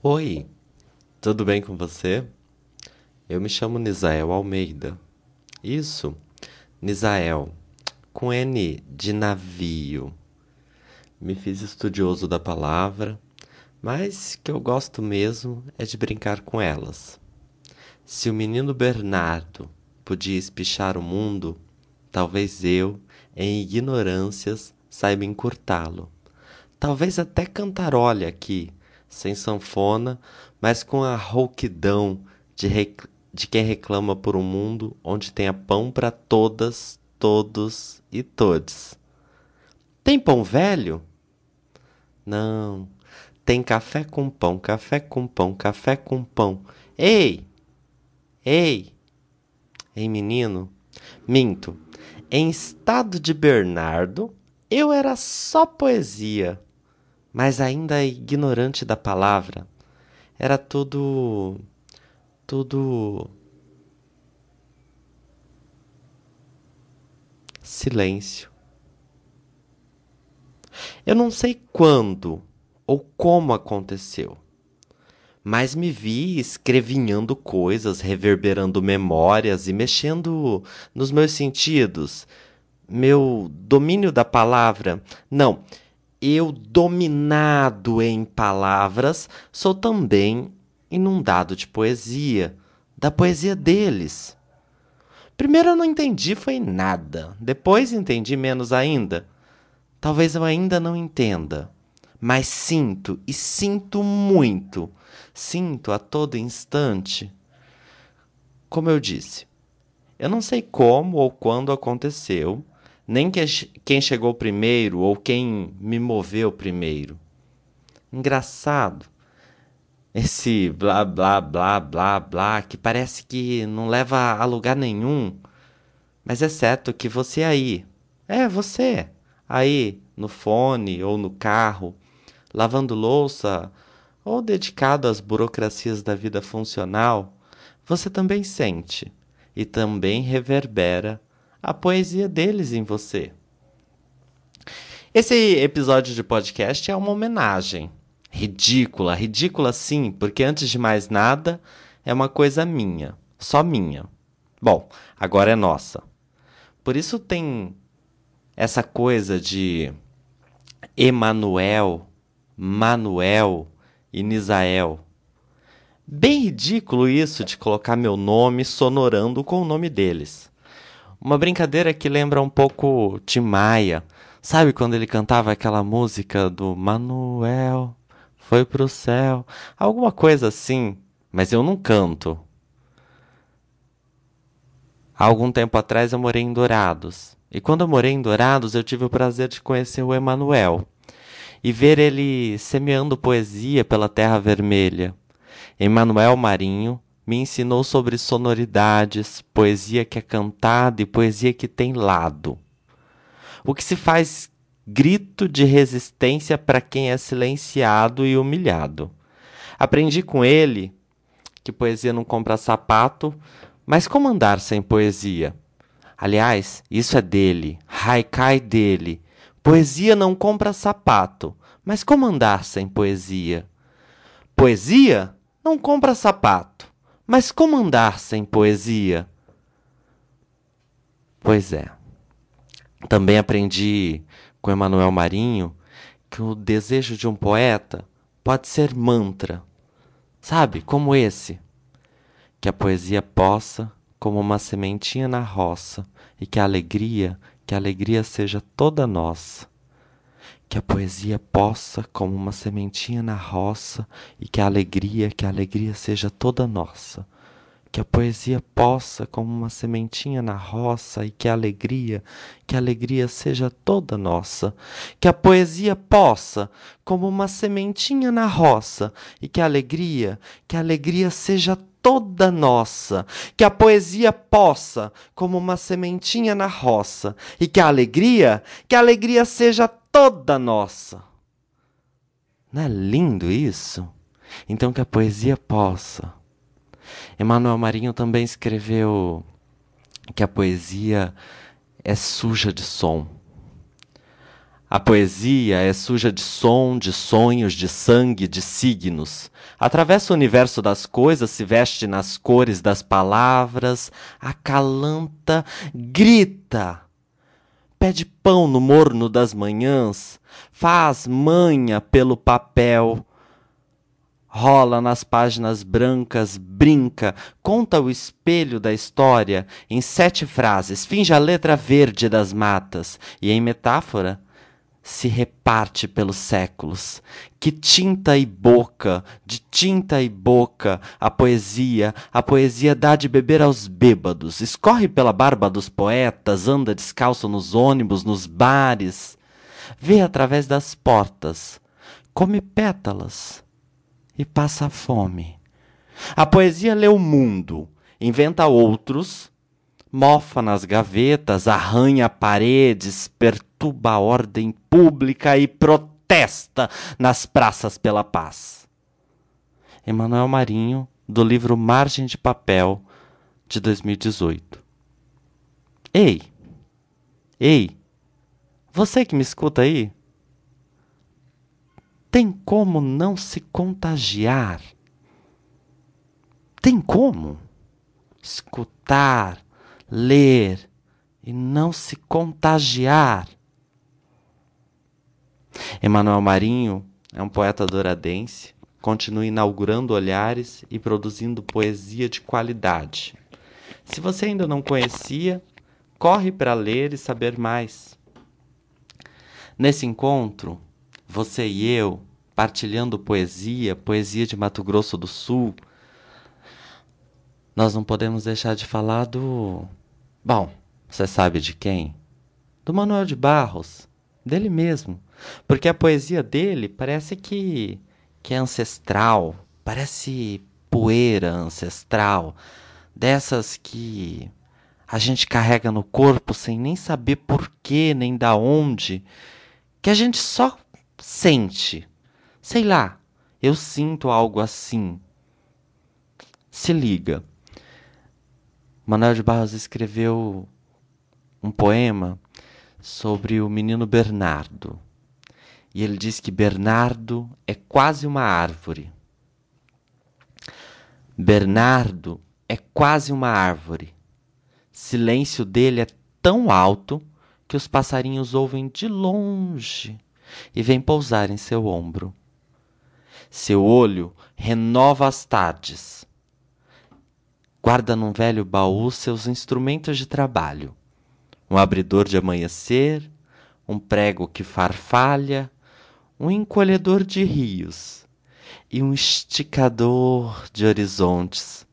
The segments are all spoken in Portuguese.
Oi, tudo bem com você? Eu me chamo Nisael Almeida. Isso, Nisael, com N de navio. Me fiz estudioso da palavra, mas que eu gosto mesmo é de brincar com elas. Se o menino Bernardo podia espichar o mundo, talvez eu, em ignorâncias, saiba encurtá-lo. Talvez até cantarole aqui sem sanfona, mas com a rouquidão de, rec... de quem reclama por um mundo onde tenha pão para todas, todos e todes. Tem pão velho? Não. Tem café com pão, café com pão, café com pão. Ei! Ei! Ei, menino? Minto. Em estado de Bernardo, eu era só poesia mas ainda ignorante da palavra. Era tudo. tudo. silêncio. Eu não sei quando ou como aconteceu, mas me vi escrevinhando coisas, reverberando memórias e mexendo nos meus sentidos. Meu domínio da palavra. Não eu, dominado em palavras, sou também inundado de poesia, da poesia deles. Primeiro eu não entendi foi nada, depois entendi menos ainda. Talvez eu ainda não entenda, mas sinto e sinto muito, sinto a todo instante. Como eu disse, eu não sei como ou quando aconteceu, nem que, quem chegou primeiro ou quem me moveu primeiro. Engraçado. Esse blá blá blá blá blá que parece que não leva a lugar nenhum. Mas é certo que você aí, é você, aí no fone ou no carro, lavando louça ou dedicado às burocracias da vida funcional, você também sente e também reverbera a poesia deles em você. Esse episódio de podcast é uma homenagem. Ridícula, ridícula sim, porque antes de mais nada, é uma coisa minha, só minha. Bom, agora é nossa. Por isso tem essa coisa de Emanuel, Manuel e Nisael. Bem ridículo isso de colocar meu nome sonorando com o nome deles. Uma brincadeira que lembra um pouco Tim Maia. Sabe quando ele cantava aquela música do Manuel foi pro céu? Alguma coisa assim, mas eu não canto. Há algum tempo atrás eu morei em Dourados. E quando eu morei em Dourados, eu tive o prazer de conhecer o Emanuel e ver ele semeando poesia pela terra vermelha. Emanuel Marinho me ensinou sobre sonoridades, poesia que é cantada e poesia que tem lado. O que se faz grito de resistência para quem é silenciado e humilhado. Aprendi com ele que poesia não compra sapato, mas como andar sem poesia? Aliás, isso é dele, haikai dele. Poesia não compra sapato, mas como andar sem poesia? Poesia não compra sapato, mas como andar sem poesia? Pois é. Também aprendi com Emanuel Marinho que o desejo de um poeta pode ser mantra. Sabe, como esse. Que a poesia possa, como uma sementinha na roça, e que a alegria, que a alegria seja toda nossa que a poesia possa, como uma sementinha na roça, e que a alegria, que a alegria seja toda nossa. Que a poesia possa, como uma sementinha na roça, e que a alegria, que a alegria seja toda nossa. Que a poesia possa, como uma sementinha na roça, e que a alegria, que a alegria seja toda nossa. Que a poesia possa, como uma sementinha na roça, e que a alegria, que a alegria seja toda nossa. Não é lindo isso? Então que a poesia possa. Emmanuel Marinho também escreveu que a poesia é suja de som. A poesia é suja de som, de sonhos, de sangue, de signos. Atravessa o universo das coisas, se veste nas cores das palavras, acalanta, grita. Pede pão no morno das manhãs, faz manha pelo papel, rola nas páginas brancas, brinca, conta o espelho da história em sete frases, finge a letra verde das matas e, em metáfora, se reparte pelos séculos. Que tinta e boca, de tinta e boca, a poesia, a poesia dá de beber aos bêbados, escorre pela barba dos poetas, anda descalço nos ônibus, nos bares, vê através das portas, come pétalas e passa fome. A poesia lê o mundo, inventa outros, mofa nas gavetas, arranha paredes, perturba a ordem pública e protesta nas praças pela paz. Emanuel Marinho, do livro Margem de Papel, de 2018. Ei! Ei! Você que me escuta aí? Tem como não se contagiar? Tem como escutar, ler e não se contagiar? Emanuel Marinho é um poeta douradense, continua inaugurando olhares e produzindo poesia de qualidade. Se você ainda não conhecia, corre para ler e saber mais. Nesse encontro, você e eu, partilhando poesia, poesia de Mato Grosso do Sul, nós não podemos deixar de falar do. Bom, você sabe de quem? Do Manuel de Barros, dele mesmo. Porque a poesia dele parece que, que é ancestral, parece poeira ancestral, dessas que a gente carrega no corpo sem nem saber porquê nem da onde, que a gente só sente. Sei lá, eu sinto algo assim. Se liga. Manuel de Barros escreveu um poema sobre o menino Bernardo e ele diz que Bernardo é quase uma árvore. Bernardo é quase uma árvore. Silêncio dele é tão alto que os passarinhos ouvem de longe e vêm pousar em seu ombro. Seu olho renova as tardes. Guarda num velho baú seus instrumentos de trabalho: um abridor de amanhecer, um prego que farfalha, um encolhedor de rios e um esticador de horizontes.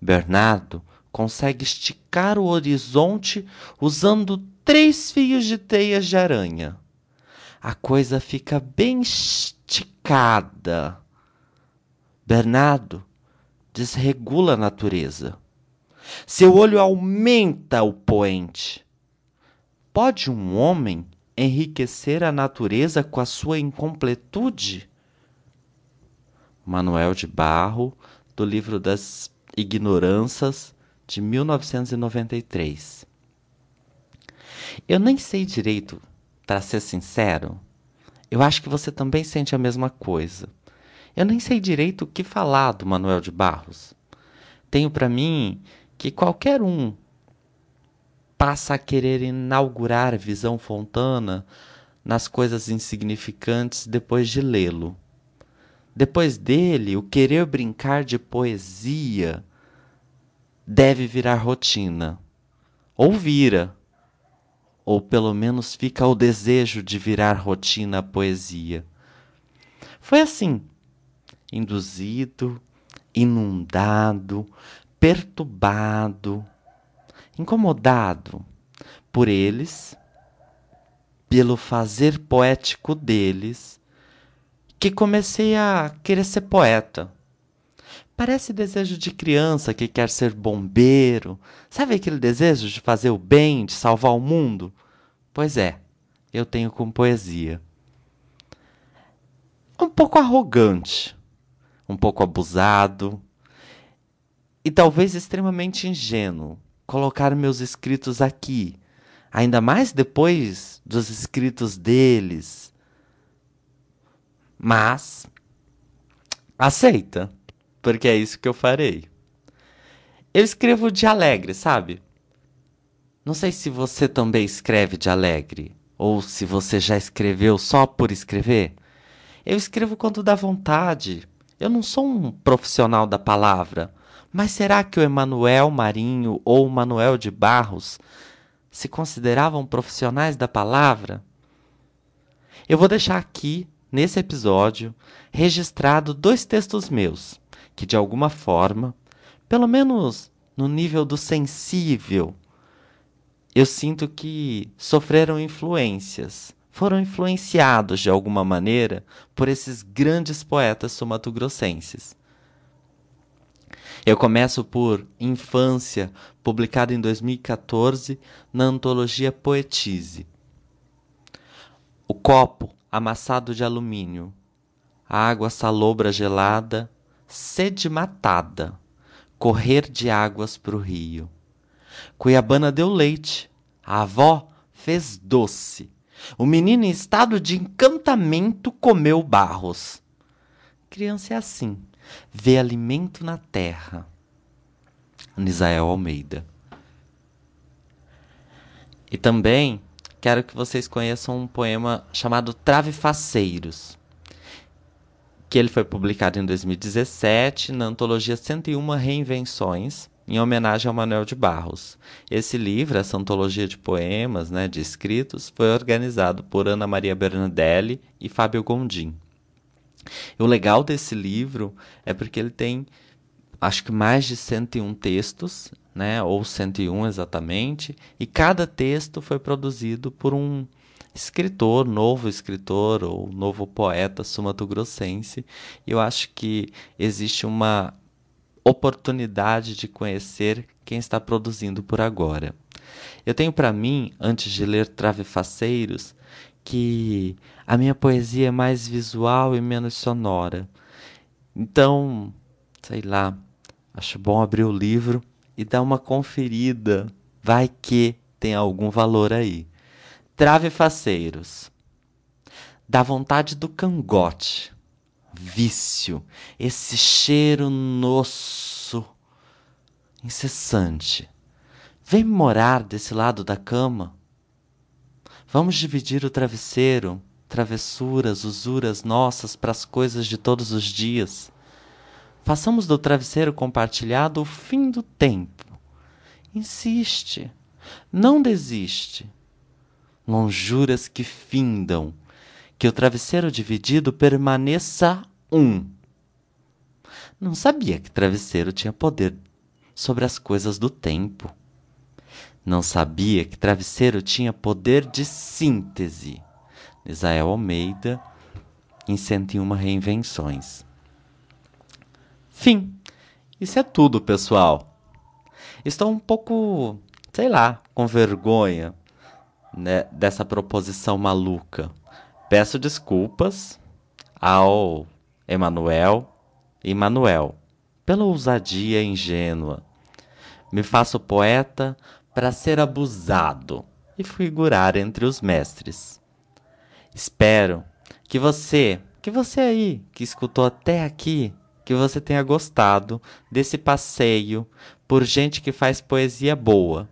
Bernardo consegue esticar o horizonte usando três fios de teias de aranha. A coisa fica bem esticada. Bernardo desregula a natureza. Seu olho aumenta o poente. Pode um homem enriquecer a natureza com a sua incompletude? Manuel de Barro, do livro das Ignorâncias, de 1993. Eu nem sei direito, para ser sincero. Eu acho que você também sente a mesma coisa. Eu nem sei direito o que falar do Manuel de Barros. Tenho para mim que qualquer um passa a querer inaugurar Visão Fontana nas coisas insignificantes depois de lê-lo. Depois dele, o querer brincar de poesia deve virar rotina. Ou vira, ou pelo menos fica o desejo de virar rotina a poesia. Foi assim, induzido, inundado, perturbado, incomodado por eles, pelo fazer poético deles, que comecei a querer ser poeta. Parece desejo de criança que quer ser bombeiro. Sabe aquele desejo de fazer o bem, de salvar o mundo? Pois é, eu tenho com poesia. Um pouco arrogante, um pouco abusado e talvez extremamente ingênuo colocar meus escritos aqui, ainda mais depois dos escritos deles. Mas aceita, porque é isso que eu farei. Eu escrevo de alegre, sabe? Não sei se você também escreve de alegre, ou se você já escreveu só por escrever. Eu escrevo quando dá vontade. Eu não sou um profissional da palavra, mas será que o Emanuel Marinho ou o Manuel de Barros se consideravam profissionais da palavra? Eu vou deixar aqui, nesse episódio, registrado dois textos meus, que de alguma forma, pelo menos no nível do sensível, eu sinto que sofreram influências, foram influenciados de alguma maneira por esses grandes poetas sumatogrossenses. Eu começo por Infância, publicado em 2014 na antologia Poetise. O copo amassado de alumínio, a água salobra gelada, sede matada, correr de águas para o rio. Cuiabana deu leite. A avó fez doce. O menino, em estado de encantamento, comeu barros. Criança é assim, vê alimento na terra. Nisael Almeida. E também quero que vocês conheçam um poema chamado Trave Faceiros, que ele foi publicado em 2017 na antologia 101 Reinvenções, em homenagem ao Manuel de Barros. Esse livro, essa antologia de poemas, né, de escritos, foi organizado por Ana Maria Bernadelli e Fábio Gondim. E o legal desse livro é porque ele tem, acho que mais de 101 textos, né, ou 101 exatamente, e cada texto foi produzido por um escritor, novo escritor ou novo poeta sumatogrossense. E eu acho que existe uma oportunidade de conhecer quem está produzindo por agora. Eu tenho para mim, antes de ler Travefaceiros, que a minha poesia é mais visual e menos sonora. Então, sei lá, acho bom abrir o livro e dar uma conferida. Vai que tem algum valor aí. Travefaceiros. Da vontade do cangote vício, esse cheiro nosso incessante. Vem morar desse lado da cama. Vamos dividir o travesseiro, travessuras, usuras nossas para as coisas de todos os dias. Façamos do travesseiro compartilhado o fim do tempo. Insiste, não desiste. Lonjuras que findam, que o travesseiro dividido permaneça um. Não sabia que travesseiro tinha poder sobre as coisas do tempo. Não sabia que travesseiro tinha poder de síntese. Isael Almeida, em 101 Reinvenções. Fim. Isso é tudo, pessoal. Estou um pouco, sei lá, com vergonha né, dessa proposição maluca. Peço desculpas ao Emanuel e Manuel, pela ousadia ingênua. Me faço poeta para ser abusado e figurar entre os mestres. Espero que você, que você aí que escutou até aqui, que você tenha gostado desse passeio por gente que faz poesia boa,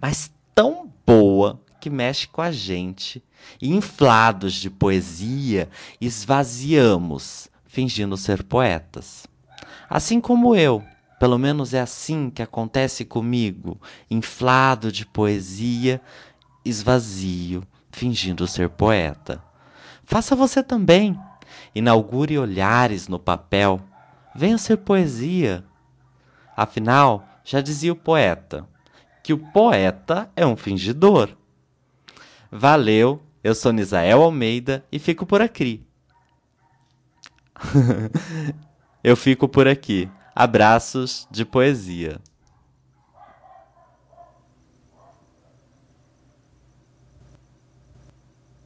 mas tão boa que mexe com a gente. E inflados de poesia, esvaziamos fingindo ser poetas. Assim como eu, pelo menos é assim que acontece comigo, inflado de poesia, esvazio, fingindo ser poeta. Faça você também. Inaugure olhares no papel. Venha ser poesia. Afinal, já dizia o poeta, que o poeta é um fingidor. Valeu, eu sou Nisael Almeida e fico por aqui. Eu fico por aqui. Abraços de poesia.